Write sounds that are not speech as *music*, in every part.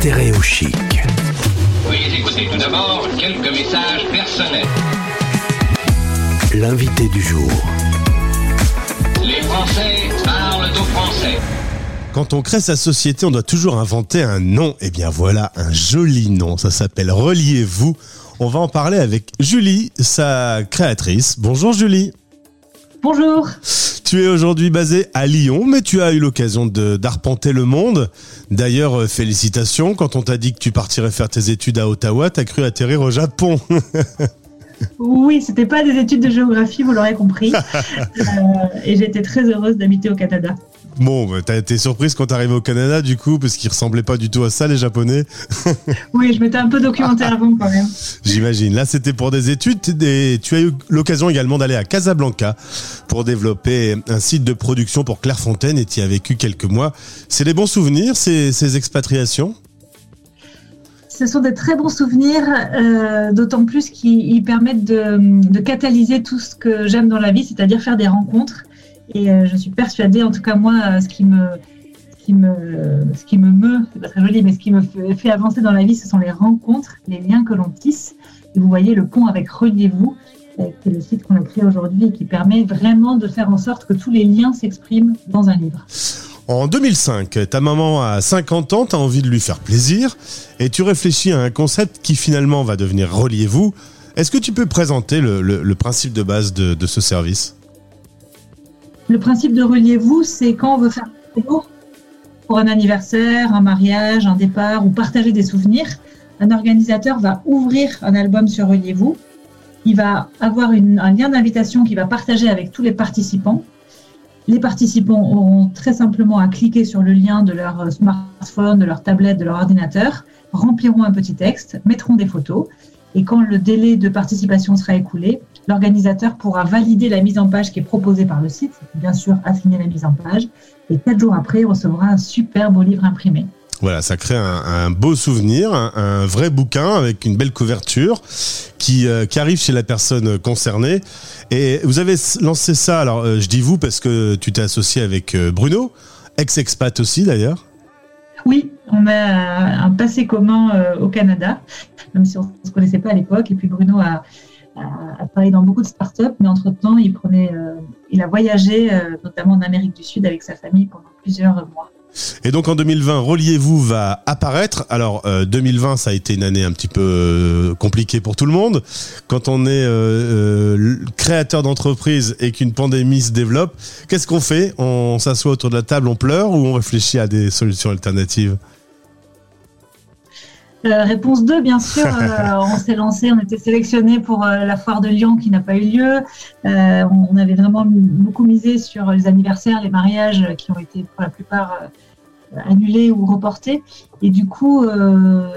Stéréo Chic. Veuillez écouter tout d'abord quelques messages personnels. L'invité du jour. Les Français parlent aux Français. Quand on crée sa société, on doit toujours inventer un nom. Eh bien voilà, un joli nom. Ça s'appelle Reliez-vous. On va en parler avec Julie, sa créatrice. Bonjour Julie. Bonjour. Tu es aujourd'hui basée à Lyon, mais tu as eu l'occasion de d'arpenter le monde. D'ailleurs, euh, félicitations. Quand on t'a dit que tu partirais faire tes études à Ottawa, t'as cru atterrir au Japon. *laughs* Oui, c'était pas des études de géographie, vous l'aurez compris. *laughs* Euh, et j'étais très heureuse d'habiter au Canada. Bon, bah, t'as été surprise quand t'arrives au Canada, du coup, parce qu'ils ressemblaient pas du tout à ça, les Japonais. *laughs* Oui, je m'étais un peu documentée avant quand même. J'imagine. Là, c'était pour des études et tu as eu l'occasion également d'aller à Casablanca pour développer un site de production pour Clairefontaine et tu y as vécu quelques mois. C'est des bons souvenirs, ces, ces expatriations? Ce sont des très bons souvenirs, euh, d'autant plus qu'ils permettent de, de catalyser tout ce que j'aime dans la vie, c'est-à-dire faire des rencontres. Et euh, je suis persuadée, en tout cas moi, ce qui me, ce qui me, ce qui me meut, c'est pas très joli, mais ce qui me fait, avancer dans la vie, ce sont les rencontres, les liens que l'on tisse. Et vous voyez le pont avec Reliez-vous, euh, qui est le site qu'on a créé aujourd'hui et qui permet vraiment de faire en sorte que tous les liens s'expriment dans un livre. En 2005, ta maman a 50 ans, tu as envie de lui faire plaisir et tu réfléchis à un concept qui finalement va devenir Reliez-vous. Est-ce que tu peux présenter le, principe de base de ce service? Le principe de Reliez-vous, c'est quand on veut faire un cadeau pour un anniversaire, un mariage, un départ ou partager des souvenirs, un organisateur va ouvrir un album sur Reliez-vous. Il va avoir un lien d'invitation qu'il va partager avec tous les participants. Les participants auront très simplement à cliquer sur le lien de leur smartphone, de leur tablette, de leur ordinateur, rempliront un petit texte, mettront des photos. Et quand le délai de participation sera écoulé, l'organisateur pourra valider la mise en page qui est proposée par le site, bien sûr assigner la mise en page, et quatre jours après, il recevra un super beau livre imprimé. Voilà, ça crée un, un beau souvenir, un, un vrai bouquin avec une belle couverture qui, euh, qui arrive chez la personne concernée. Et vous avez lancé ça, alors euh, je dis vous parce que tu t'es associé avec euh, Bruno, ex-expat aussi d'ailleurs. Oui, on a un passé commun au Canada, même si on ne se connaissait pas à l'époque. Et puis Bruno a, a- a travaillé dans beaucoup de startups, mais entre-temps, il, euh, il a voyagé, euh, notamment en Amérique du Sud, avec sa famille pendant plusieurs mois. Et donc en 2020, Reliez-vous va apparaître. Alors euh, 2020, ça a été une année un petit peu euh, compliquée pour tout le monde. Quand on est euh, euh, créateur d'entreprise et qu'une pandémie se développe, qu'est-ce qu'on fait? On s'assoit autour de la table, on pleure ou on réfléchit à des solutions alternatives? Euh, réponse 2, bien sûr, *laughs* euh, on s'est lancé, on était sélectionné pour euh, la foire de Lyon qui n'a pas eu lieu. On, on avait vraiment beaucoup misé sur les anniversaires, les mariages qui ont été pour la plupart annulés ou reportés. Et du coup,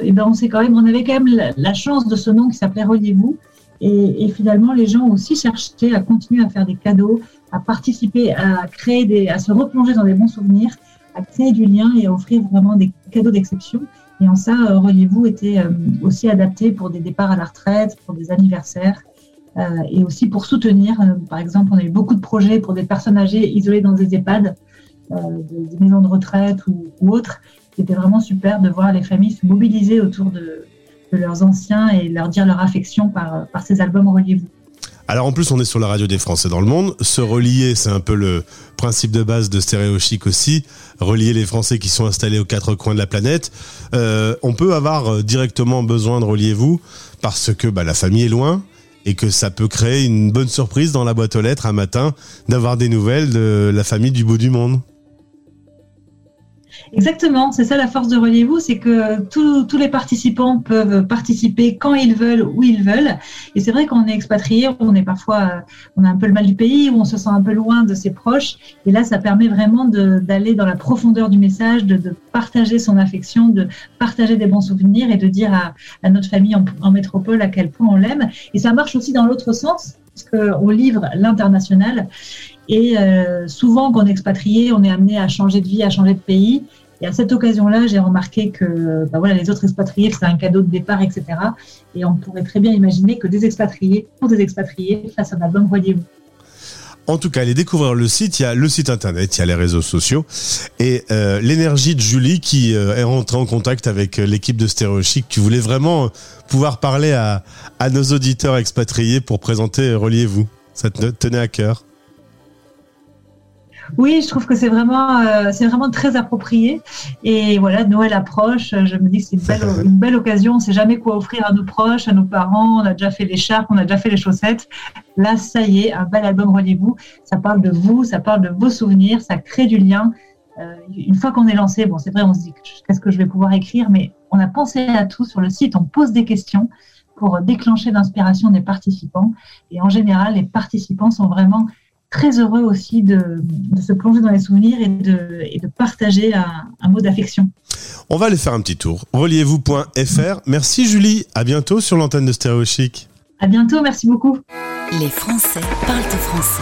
eh ben on s'est quand même, on avait quand même la, la chance de ce nom qui s'appelait Reliez-vous. Et, et finalement, les gens ont aussi cherché à continuer à faire des cadeaux, à participer, à créer des, à se replonger dans des bons souvenirs, à créer du lien et à offrir vraiment des cadeaux d'exception. Et en ça, euh, Reliez-vous était euh, aussi adapté pour des départs à la retraite, pour des anniversaires euh, et aussi pour soutenir. par exemple, on a eu beaucoup de projets pour des personnes âgées isolées dans des EHPAD, des, maisons de retraite ou, autres. C'était vraiment super de voir les familles se mobiliser autour de, leurs anciens et leur dire leur affection par, par ces albums Reliez-vous. Alors en plus, on est sur la radio des Français dans le monde. Se relier, c'est un peu le principe de base de Stéréo Chic aussi. Relier les Français qui sont installés aux quatre coins de la planète. Euh, on peut avoir euh, directement besoin de reliez-vous parce que bah, la famille est loin et que ça peut créer une bonne surprise dans la boîte aux lettres un matin d'avoir des nouvelles de la famille du bout du monde. Exactement, c'est ça la force de Reliez-vous, c'est que tous tous les participants peuvent participer quand ils veulent, où ils veulent. Et c'est vrai qu'on est expatrié, on est parfois, euh, on a un peu le mal du pays, où on se sent un peu loin de ses proches. Et là, ça permet vraiment d'aller dans la profondeur du message, de, de partager son affection, de partager des bons souvenirs et de dire à, à notre famille en métropole à quel point on l'aime. Et ça marche aussi dans l'autre sens, parce livre l'international. Et euh, souvent, quand on est expatrié, on est amené à changer de vie, à changer de pays. Et à cette occasion-là, j'ai remarqué que bah voilà, les autres expatriés, c'est un cadeau de départ, etc. Et on pourrait très bien imaginer que des expatriés, pour des expatriés, fassent un album Voyez-vous. En tout cas, allez découvrir le site. Il y a le site internet, il y a les réseaux sociaux et euh, l'énergie de Julie qui euh, est rentrée en contact avec euh, l'équipe de Stéréo Chic qui voulait vraiment pouvoir parler à, à nos auditeurs expatriés pour présenter Reliez-vous. Ça te tenait à cœur? Oui, je trouve que c'est vraiment, euh, c'est vraiment très approprié. Et voilà, Noël approche. Je me dis que c'est une belle, *laughs* une belle occasion. On ne sait jamais quoi offrir à nos proches, à nos parents. On a déjà fait les charpes, on a déjà fait les chaussettes. Là, ça y est, un bel album Reliez-vous. Ça parle de vous, ça parle de vos souvenirs, ça crée du lien. Euh, une fois qu'on est lancé, bon, c'est vrai, on se dit qu'est-ce que je vais pouvoir écrire, mais on a pensé à tout sur le site. On pose des questions pour déclencher l'inspiration des participants. Et en général, les participants sont vraiment très heureux aussi de, se plonger dans les souvenirs et de, et de partager un, un mot d'affection. On va aller faire un petit tour. Reliez-vous.fr. Merci Julie. À bientôt sur l'antenne de Stéréo Chic. À bientôt. Merci beaucoup. Les Français parlent français.